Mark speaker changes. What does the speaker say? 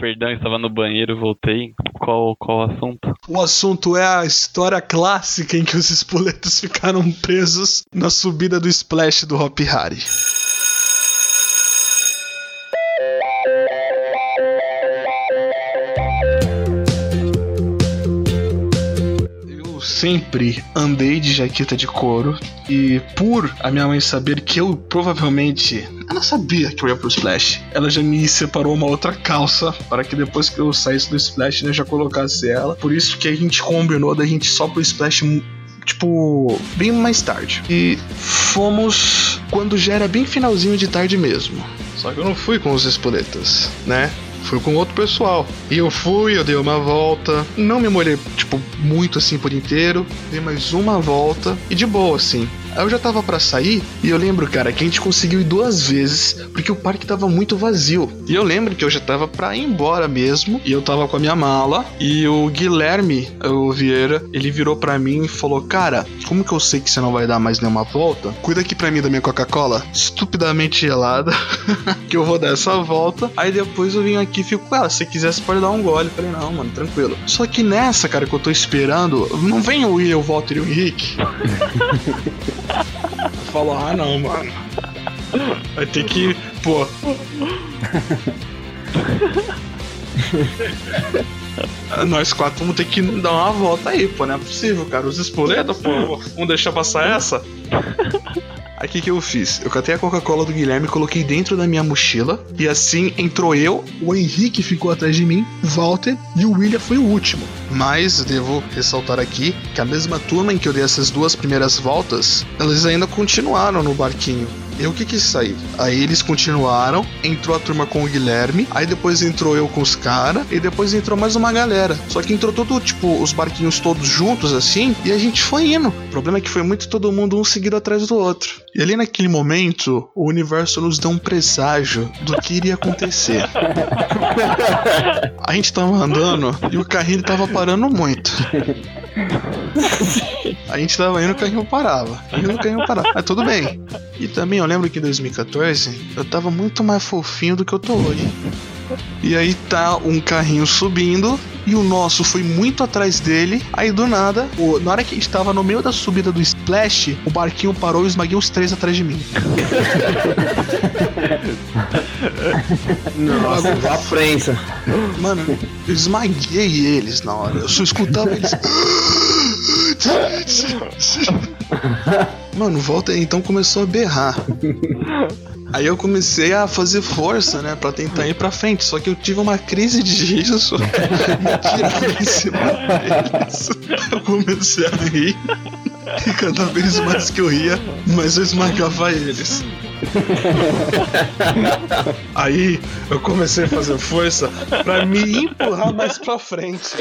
Speaker 1: Perdão, estava no banheiro, voltei. Qual, qual o assunto?
Speaker 2: O assunto é a história clássica em que os espoletos ficaram presos na subida do splash do Hop Harry. Sempre andei de jaqueta de couro e por a minha mãe saber que eu provavelmente ela sabia que eu ia pro Splash. Ela já me separou uma outra calça para que depois que eu saísse do Splash né, eu já colocasse ela. Por isso que a gente combinou da gente só pro Splash tipo, bem mais tarde. E fomos quando já era bem finalzinho de tarde mesmo. Só que eu não fui com os espoletas, né? Fui com outro pessoal. E eu fui, eu dei uma volta. Não me molhei, tipo, muito assim por inteiro. Dei mais uma volta. E de boa, assim. Aí eu já tava para sair e eu lembro, cara, que a gente conseguiu ir duas vezes porque o parque tava muito vazio. E eu lembro que eu já tava pra ir embora mesmo e eu tava com a minha mala e o Guilherme, o Vieira, ele virou para mim e falou: Cara, como que eu sei que você não vai dar mais nenhuma volta? Cuida aqui pra mim da minha Coca-Cola, estupidamente gelada, que eu vou dar essa volta. Aí depois eu vim aqui e fico, cara, se quiser você pode dar um gole. Eu falei: Não, mano, tranquilo. Só que nessa, cara, que eu tô esperando, não vem o Will, o Walter e o Henrique. Falou, ah não, mano. Vai ter que. Pô. Nós quatro vamos ter que dar uma volta aí, pô. Não é possível, cara. Os espoletos, pô. Vamos deixar passar essa? Aí o que, que eu fiz? Eu catei a Coca-Cola do Guilherme, coloquei dentro da minha mochila. E assim entrou eu, o Henrique ficou atrás de mim, Walter e o William foi o último. Mas devo ressaltar aqui que a mesma turma em que eu dei essas duas primeiras voltas, eles ainda continuaram no barquinho. Eu que quis sair. Aí eles continuaram, entrou a turma com o Guilherme, aí depois entrou eu com os caras, e depois entrou mais uma galera. Só que entrou todo, tipo, os barquinhos todos juntos assim, e a gente foi indo. O problema é que foi muito todo mundo um seguido atrás do outro. E ali naquele momento, o universo nos deu um presságio do que iria acontecer. a gente tava andando e o carrinho tava parando muito. A gente tava indo, o carrinho parava. Indo, o carrinho parava. Mas tudo bem. E também eu lembro que em 2014 eu tava muito mais fofinho do que eu tô hoje. E aí tá um carrinho subindo e o nosso foi muito atrás dele. Aí do nada, o- na hora que a gente tava no meio da subida do splash, o barquinho parou e esmaguei os três atrás de mim.
Speaker 3: Nossa, a prensa.
Speaker 2: Mano, eu esmaguei eles na hora. Eu só escutava eles. Mano, volta aí, então começou a berrar. Aí eu comecei a fazer força, né, pra tentar ir pra frente. Só que eu tive uma crise de riso. Me tiraram em cima deles. Eu comecei a rir. E cada vez mais que eu ria, mais eu esmagava eles. Aí eu comecei a fazer força pra me empurrar mais pra frente.